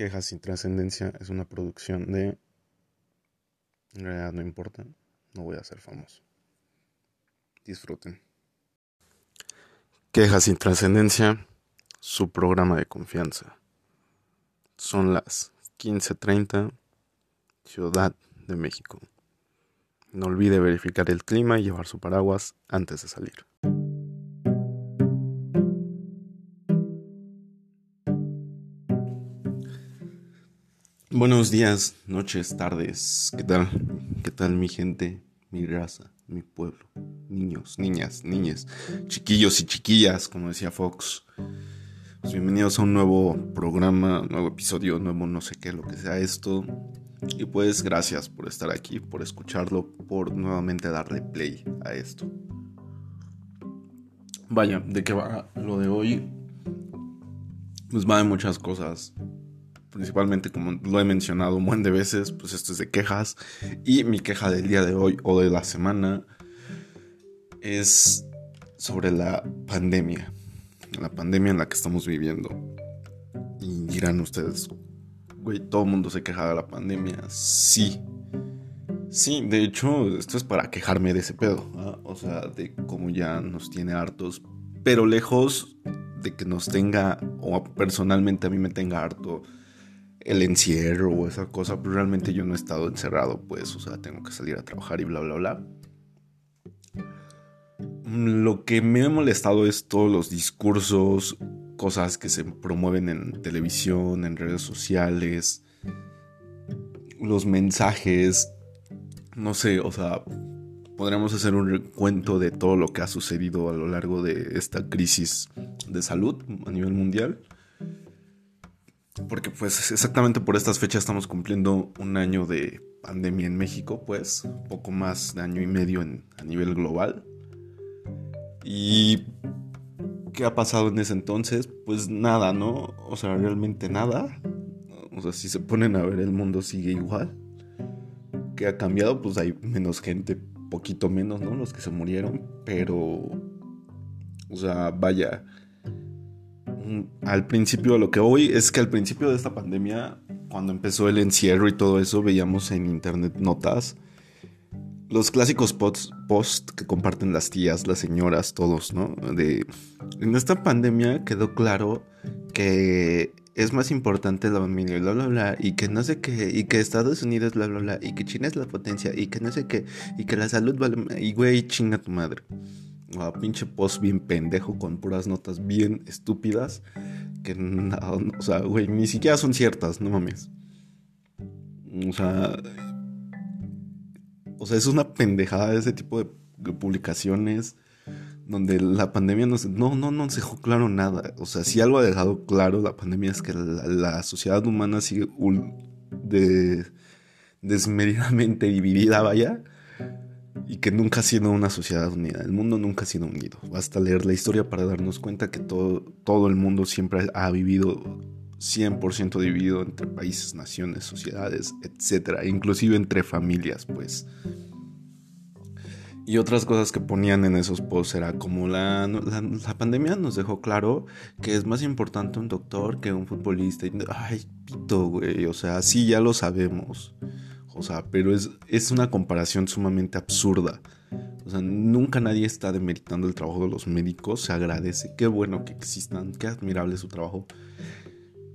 Quejas sin trascendencia es una producción de... En realidad no importa, no voy a ser famoso. Disfruten. Quejas sin trascendencia, su programa de confianza. Son las 15:30, Ciudad de México. No olvide verificar el clima y llevar su paraguas antes de salir. Buenos días, noches, tardes. ¿Qué tal? ¿Qué tal mi gente, mi raza, mi pueblo? Niños, niñas, niñas, chiquillos y chiquillas, como decía Fox. Pues bienvenidos a un nuevo programa, nuevo episodio, nuevo no sé qué, lo que sea esto. Y pues gracias por estar aquí, por escucharlo, por nuevamente darle play a esto. Vaya, ¿de qué va lo de hoy? Pues va de muchas cosas principalmente como lo he mencionado un buen de veces, pues esto es de quejas. Y mi queja del día de hoy o de la semana es sobre la pandemia. La pandemia en la que estamos viviendo. Y dirán ustedes, güey, todo el mundo se queja de la pandemia. Sí. Sí, de hecho, esto es para quejarme de ese pedo. O sea, de cómo ya nos tiene hartos. Pero lejos de que nos tenga, o personalmente a mí me tenga harto el encierro o esa cosa, pero realmente yo no he estado encerrado, pues, o sea, tengo que salir a trabajar y bla, bla, bla. Lo que me ha molestado es todos los discursos, cosas que se promueven en televisión, en redes sociales, los mensajes, no sé, o sea, podríamos hacer un recuento de todo lo que ha sucedido a lo largo de esta crisis de salud a nivel mundial porque pues exactamente por estas fechas estamos cumpliendo un año de pandemia en México, pues poco más de año y medio a nivel global. ¿Y qué ha pasado en ese entonces? Pues nada, ¿no? O sea, realmente nada. O sea, si se ponen a ver el mundo sigue igual. ¿Qué ha cambiado? Pues hay menos gente, poquito menos, ¿no? Los que se murieron, pero... O sea, vaya al principio, lo que hoy es que al principio de esta pandemia, cuando empezó el encierro y todo eso, veíamos en internet notas, los clásicos posts post que comparten las tías, las señoras, todos, ¿no? De, en esta pandemia quedó claro que es más importante la familia, bla, bla, bla, y que no sé qué, y que Estados Unidos, bla, bla, bla, y que China es la potencia, y que no sé qué, y que la salud vale, y güey, chinga tu madre pinche post bien pendejo con puras notas bien estúpidas que o sea, güey, ni siquiera son ciertas, no mames. O sea, o sea, es una pendejada ese tipo de, publicaciones donde la pandemia no, no, no nos dejó claro nada. O sea, si algo ha dejado claro la pandemia es que la, sociedad humana sigue de, desmedidamente dividida, vaya y que nunca ha sido una sociedad unida. El mundo nunca ha sido unido. Basta leer la historia para darnos cuenta que todo, todo el mundo siempre ha vivido 100% dividido entre países, naciones, sociedades, etc. Inclusive entre familias, pues. Y otras cosas que ponían en esos posts era como la, la, la, pandemia nos dejó claro que es más importante un doctor que un futbolista. Ay, pito, güey. O sea, sí, ya lo sabemos. O sea, pero es, es una comparación sumamente absurda. O sea, nunca nadie está demeritando el trabajo de los médicos, se agradece, qué bueno que existan, qué admirable su trabajo.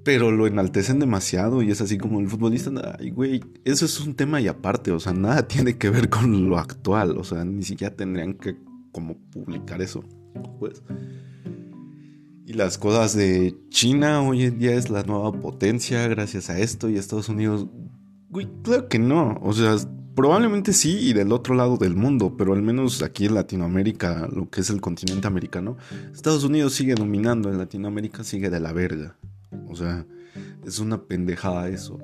Pero lo enaltecen demasiado y es así como el futbolista, ay, güey, eso es un tema y aparte, o sea, nada tiene que ver con lo actual, o sea, ni siquiera tendrían que como publicar eso, pues. Y las cosas de China hoy en día es la nueva potencia gracias a esto y Estados Unidos Claro que no. O sea, probablemente sí y del otro lado del mundo, pero al menos aquí en Latinoamérica, lo que es el continente americano, Estados Unidos sigue dominando, en Latinoamérica sigue de la verga. O sea, es una pendejada eso.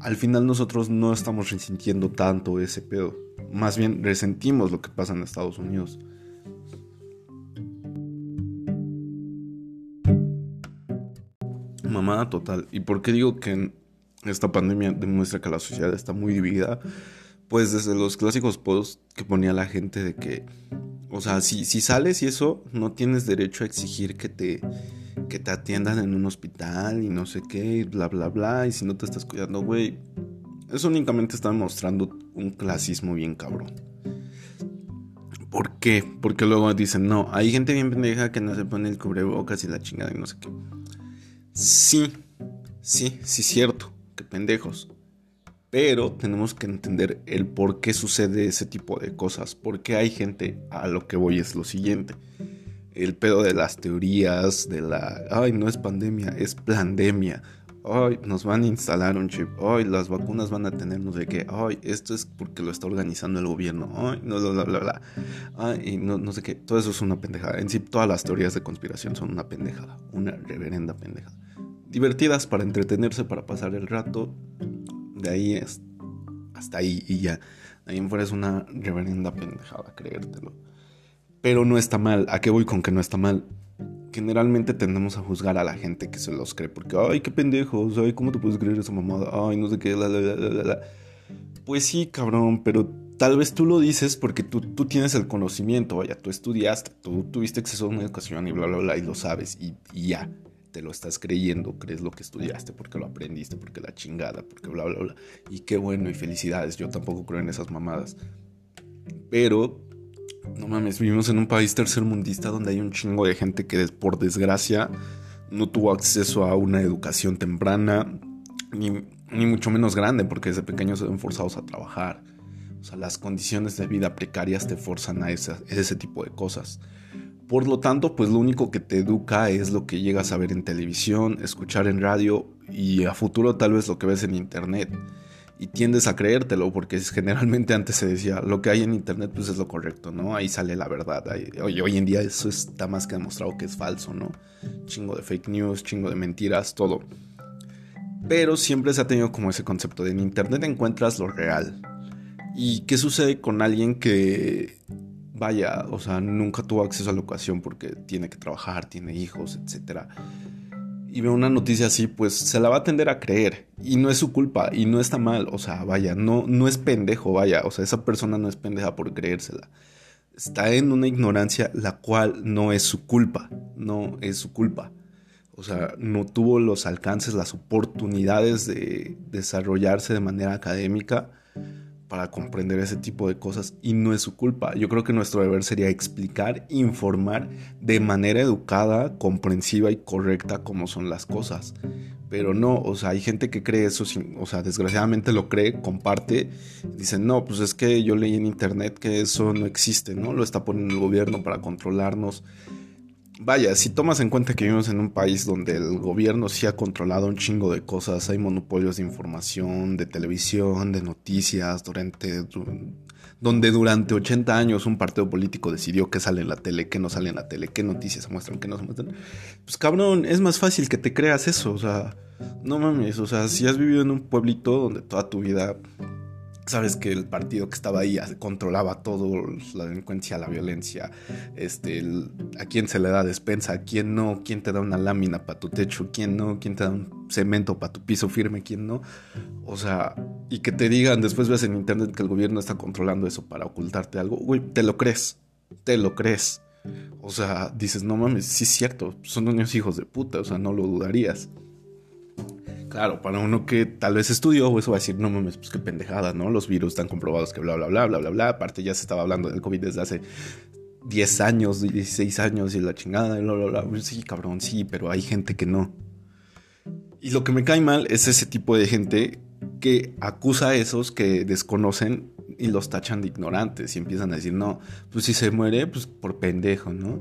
Al final nosotros no estamos resintiendo tanto ese pedo. Más bien resentimos lo que pasa en Estados Unidos. Mamada total. ¿Y por qué digo que esta pandemia demuestra que la sociedad está muy dividida. Pues desde los clásicos posts que ponía la gente de que, o sea, si, si sales y eso, no tienes derecho a exigir que te, que te atiendan en un hospital y no sé qué, y bla, bla, bla, y si no te estás cuidando, güey, eso únicamente está demostrando un clasismo bien cabrón. ¿Por qué? Porque luego dicen, no, hay gente bien pendeja que no se pone el cubrebocas y la chingada y no sé qué. Sí, sí, sí, cierto, que pendejos. Pero tenemos que entender el por qué sucede ese tipo de cosas. Porque hay gente, a lo que voy es lo siguiente. El pedo de las teorías, de la, ay, no es pandemia, es pandemia Ay, nos van a instalar un chip. Ay, las vacunas van a tener no sé qué. Ay, esto es porque lo está organizando el gobierno. Ay, no, bla, bla, bla. Ay, no, no sé qué. Todo eso es una pendejada. En sí, todas las teorías de conspiración son una pendejada. Una reverenda pendejada. Divertidas para entretenerse, para pasar el rato. De ahí es hasta ahí y ya. ahí en fuera es una reverenda pendejada, creértelo. Pero no está mal. ¿A qué voy con que no está mal? Generalmente tendemos a juzgar a la gente que se los cree. Porque, ay, qué pendejos. Ay, ¿cómo te puedes creer esa mamada? Ay, no sé qué. La, pues sí, cabrón, pero tal vez tú lo dices porque tú, tú tienes el conocimiento. Vaya, tú estudiaste, tú tuviste acceso a una educación y bla, bla, bla, y lo sabes. Y ya te lo estás creyendo, crees lo que estudiaste, porque lo aprendiste, porque la chingada, porque bla, bla, bla. Y qué bueno y felicidades, yo tampoco creo en esas mamadas. Pero, no mames, vivimos en un país tercermundista donde hay un chingo de gente que por desgracia no tuvo acceso a una educación temprana, ni, ni mucho menos grande, porque desde pequeños se ven forzados a trabajar. O sea, las condiciones de vida precarias te forzan a ese tipo de cosas. Por lo tanto, pues lo único que te educa es lo que llegas a ver en televisión, escuchar en radio y a futuro tal vez lo que ves en internet. Y tiendes a creértelo porque generalmente antes se decía lo que hay en internet pues es lo correcto, ¿no? Ahí sale la verdad. hoy, hoy en día eso está más que demostrado que es falso, ¿no? Chingo de fake news, chingo de mentiras, todo. Pero siempre se ha tenido como ese concepto de en internet encuentras lo real. ¿Y qué sucede con alguien que vaya, o sea, nunca tuvo acceso a la educación porque tiene que trabajar, tiene hijos, etc. Y ve una noticia así, pues se la va a tender a creer. Y no es su culpa, y no está mal, o sea, vaya, no, no es pendejo, vaya, o sea, esa persona no es pendeja por creérsela. Está en una ignorancia la cual no es su culpa, no es su culpa. O sea, no tuvo los alcances, las oportunidades de desarrollarse de manera académica para comprender ese tipo de cosas y no es su culpa. Yo creo que nuestro deber sería explicar, informar de manera educada, comprensiva y correcta cómo son las cosas. Pero no, o sea, hay gente que cree eso, o sea, desgraciadamente lo cree, comparte, dicen, no, pues es que yo leí en internet que eso no existe, ¿no? Lo está poniendo el gobierno para controlarnos vaya, si tomas en cuenta que vivimos en un país donde el gobierno sí ha controlado un chingo de cosas, hay monopolios de información, de televisión, de noticias, durante, donde durante 80 años un partido político decidió qué sale en la tele, qué no sale en la tele, qué noticias se muestran, qué no se muestran. Pues cabrón, es más fácil que te creas eso, o sea, no mames, o sea, si has vivido en un pueblito donde toda tu vida sabes que el partido que estaba ahí controlaba todo, la delincuencia, la violencia, este, a quién se le da despensa, a quién no, quién te da una lámina para tu techo, quién no, quién te da un cemento para tu piso firme, quién no. O sea, y que te digan, después ves en internet que el gobierno está controlando eso para ocultarte algo, güey, te lo crees, te lo crees. O sea, dices, no mames, sí es cierto, son unos hijos de puta, o sea, no lo dudarías. Claro, para uno que tal vez estudió, eso va a decir, no mames, pues qué pendejada, ¿no? Los virus están comprobados que bla, bla, bla, bla, bla, bla. Aparte ya se estaba hablando del COVID desde hace 10 años, 16 años y la chingada, bla, bla, bla. Sí, cabrón, sí, pero hay gente que no. Y lo que me cae mal es ese tipo de gente que acusa a esos que desconocen y los tachan de ignorantes y empiezan a decir, no, pues si se muere, pues por pendejo, ¿no?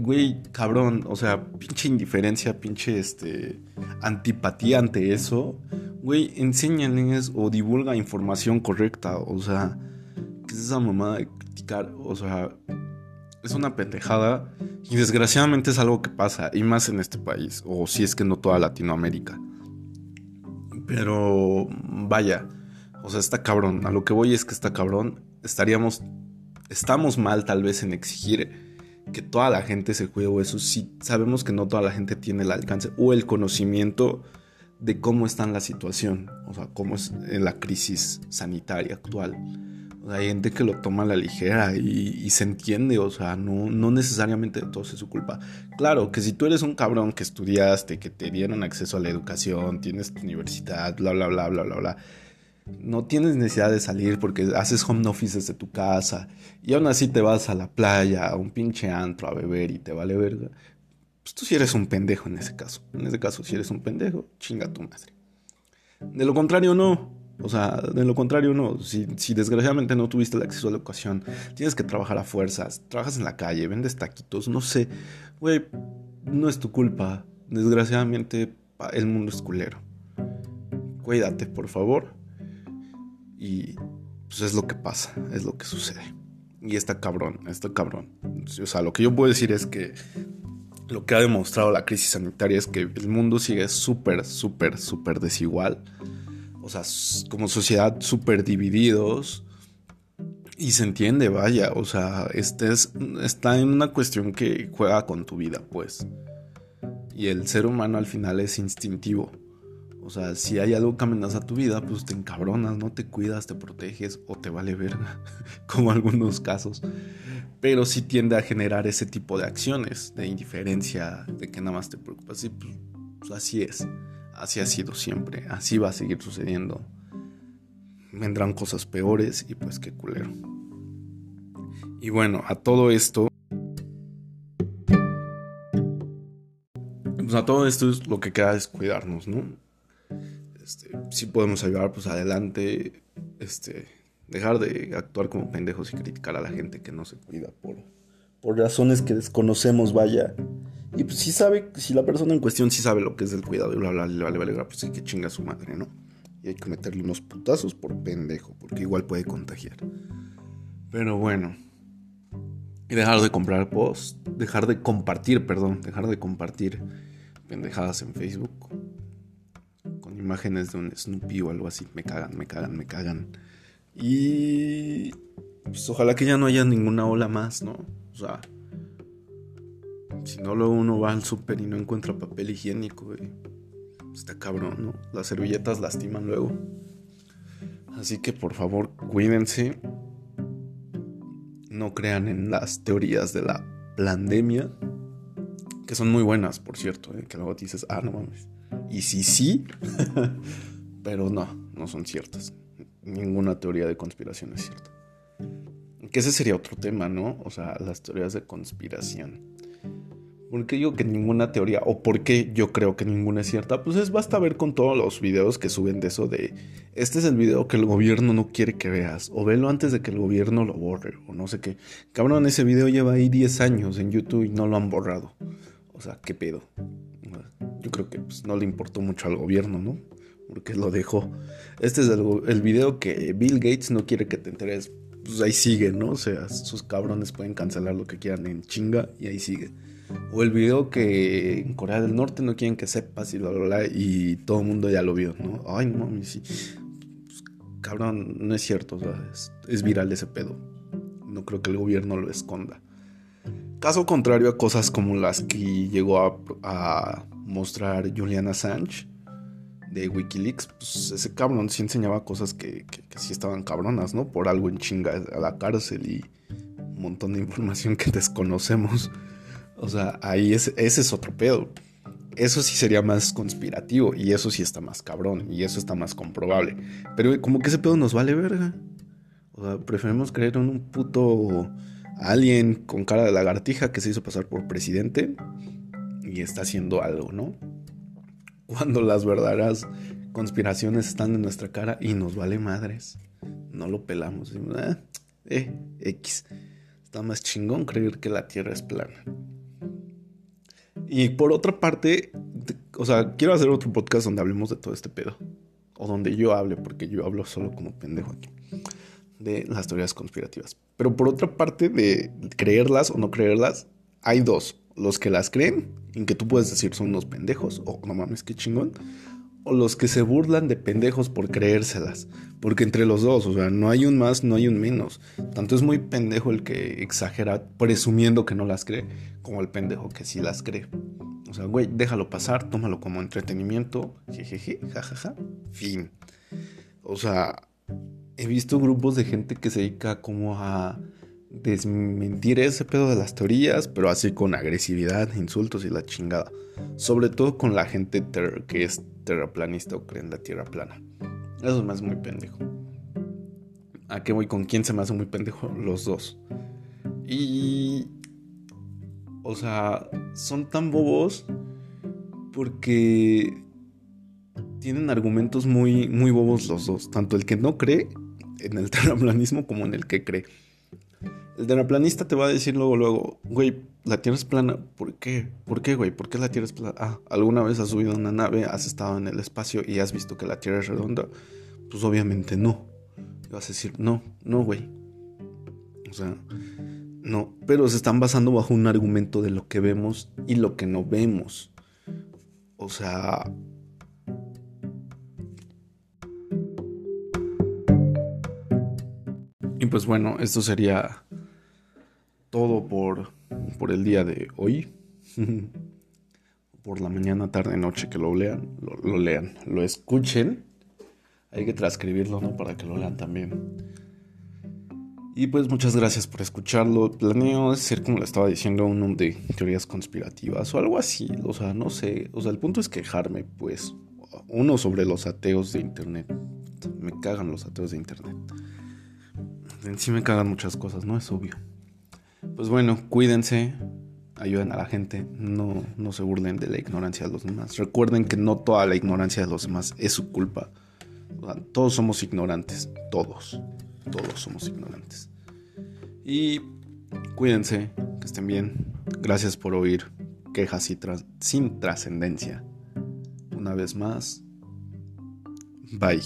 güey, cabrón, o sea, pinche indiferencia, pinche este, antipatía ante eso, güey, enséñales o divulga información correcta, o sea, ¿qué es esa mamada de criticar? O sea, es una pendejada y desgraciadamente es algo que pasa, y más en este país, o si es que no toda Latinoamérica. Pero vaya, o sea, está cabrón. A lo que voy es que está cabrón. Estaríamos. Estamos mal, tal vez, en exigir que toda la gente se cuide o eso. Sí, sabemos que no toda la gente tiene el alcance o el conocimiento de cómo está en la situación. O sea, cómo es en la crisis sanitaria actual. O hay gente que lo toma a la ligera y, se entiende, o sea, no, no necesariamente todo es su culpa. Claro, que si tú eres un cabrón que estudiaste, que te dieron acceso a la educación, tienes tu universidad, bla, bla, bla, bla, bla, bla, no tienes necesidad de salir porque haces home office desde tu casa y aún así te vas a la playa, a un pinche antro a beber y te vale verga. Pues tú sí eres un pendejo en ese caso. En ese caso, si eres un pendejo, chinga tu madre. De lo contrario, no. O sea, de lo contrario, no. Si, si, desgraciadamente no tuviste el acceso a la educación, tienes que trabajar a fuerzas, trabajas en la calle, vendes taquitos, no sé. Güey, no es tu culpa. Desgraciadamente, el mundo es culero. Cuídate, por favor. Y pues es lo que pasa, es lo que sucede. Y está cabrón, está cabrón. O sea, lo que yo puedo decir es que lo que ha demostrado la crisis sanitaria es que el mundo sigue súper, súper, súper desigual o sea, como sociedad súper divididos. Y se entiende, vaya, o sea, este es, está en una cuestión que juega con tu vida, pues. Y el ser humano al final es instintivo. O sea, si hay algo que amenaza tu vida, pues te encabronas, no te cuidas, te proteges o te vale verga, como algunos casos. Pero sí tiende a generar ese tipo de acciones, de indiferencia, de que nada más te preocupas. Y pues, pues así es. Así ha sido siempre, así va a seguir sucediendo. Vendrán cosas peores y pues qué culero. Y bueno, a todo esto... Pues a todo esto es lo que queda es cuidarnos, ¿no? Este, si podemos ayudar, pues adelante. Este, dejar de actuar como pendejos y criticar a la gente que no se cuida por, por razones que desconocemos, vaya. Y pues si sabe, si la persona en cuestión sí sabe lo que es el cuidado y bla, bla, bla, vale, vale, pues sí que chinga su madre, ¿no? Y hay que meterle unos putazos por pendejo, porque igual puede contagiar. Pero bueno. Y dejar de comprar post, dejar de compartir, perdón, dejar de compartir pendejadas en Facebook imágenes de un Snoopy o algo así. Me cagan, me cagan, me cagan. Y pues ojalá que ya no haya ninguna ola más, ¿no? O sea, si no, luego uno va al súper y no encuentra papel higiénico, Está cabrón, ¿no? Las servilletas lastiman luego. Así que por favor, cuídense. No crean en las teorías de la pandemia. Que son muy buenas, por cierto. ¿eh? Que luego dices, ah, no mames. Y sí, sí. pero no, no son ciertas. Ninguna teoría de conspiración es cierta. Que ese sería otro tema, ¿no? O sea, las teorías de conspiración. ¿Por qué digo que ninguna teoría o por qué yo creo que ninguna es cierta? Pues es basta ver con todos los videos que suben de eso de este es el video que el gobierno no quiere que veas o velo antes de que el gobierno lo borre o no sé qué. Cabrón, ese video lleva ahí 10 años en YouTube y no lo han borrado. O sea, ¿qué pedo? Yo creo que pues, no le importó mucho al gobierno, ¿no? Porque lo dejó. Este es el, video que Bill Gates no quiere que te enteres. Pues ahí sigue, ¿no? O sea, sus cabrones pueden cancelar lo que quieran en chinga y ahí sigue. O el video que en Corea del Norte no quieren que sepas y bla, bla, bla, y todo el mundo ya lo vio, ¿no? Ay, no sí. Pues, cabrón, no es cierto, o sea, es, viral ese pedo. No creo que el gobierno lo esconda. Caso contrario a cosas como las que llegó a, mostrar Julian Assange de Wikileaks, pues ese cabrón sí enseñaba cosas que, sí estaban cabronas, ¿no? Por algo en chinga a la cárcel y un montón de información que desconocemos. O sea, ahí es, ese es otro pedo. Eso sí sería más conspirativo y eso sí está más cabrón y eso está más comprobable. Pero como que ese pedo nos vale verga. O sea, preferimos creer en un puto alien con cara de lagartija que se hizo pasar por presidente y está haciendo algo, ¿no? Cuando las verdaderas conspiraciones están en nuestra cara y nos vale madres. No lo pelamos. Eh, eh, X. Está más chingón creer que la Tierra es plana. Y por otra parte, o sea, quiero hacer otro podcast donde hablemos de todo este pedo. O donde yo hable, porque yo hablo solo como pendejo aquí. De las teorías conspirativas. Pero por otra parte, de creerlas o no creerlas, hay dos. Los que las creen, en que tú puedes decir son unos pendejos, o no mames, qué chingón. O los que se burlan de pendejos por creérselas. Porque entre los dos, o sea, no hay un más, no hay un menos. Tanto es muy pendejo el que exagera presumiendo que no las cree, como el pendejo que sí las cree. O sea, güey, déjalo pasar, tómalo como entretenimiento, jejeje, jajaja, fin. O sea, he visto grupos de gente que se dedica como a desmentir ese pedo de las teorías, pero así con agresividad, insultos y la chingada. Sobre todo con la gente que es terraplanista o cree en la tierra plana. Eso me hace muy pendejo. ¿A qué voy? ¿Con quién se me hace muy pendejo? Los dos. Y... O sea, son tan bobos porque tienen argumentos muy, muy bobos los dos. Tanto el que no cree en el terraplanismo como en el que cree. El terraplanista te va a decir luego, luego, güey, la Tierra es plana. ¿Por qué? ¿Por qué, güey? ¿Por qué la Tierra es plana? Ah, ¿alguna vez has subido a una nave, has estado en el espacio y has visto que la Tierra es redonda? Pues obviamente no. Y vas a decir, no, no, güey. O sea, no. Pero se están basando bajo un argumento de lo que vemos y lo que no vemos. O sea, Y pues bueno, esto sería todo por, por el día de hoy. por la mañana, tarde, noche que lo lean, lo, lean, lo escuchen. Hay que transcribirlo, ¿no? Para que lo lean también. Y pues muchas gracias por escucharlo. Planeo ser, como le estaba diciendo, uno de teorías conspirativas o algo así. O sea, no sé. O sea, el punto es quejarme, pues. Uno sobre los ateos de internet. Me cagan los ateos de internet. En sí me cagan muchas cosas, ¿no? Es obvio. Pues bueno, cuídense, ayuden a la gente, no, no se burlen de la ignorancia de los demás. Recuerden que no toda la ignorancia de los demás es su culpa. todos somos ignorantes, todos, todos somos ignorantes. Y cuídense, que estén bien. Gracias por oír quejas y sin trascendencia. Una vez más, bye.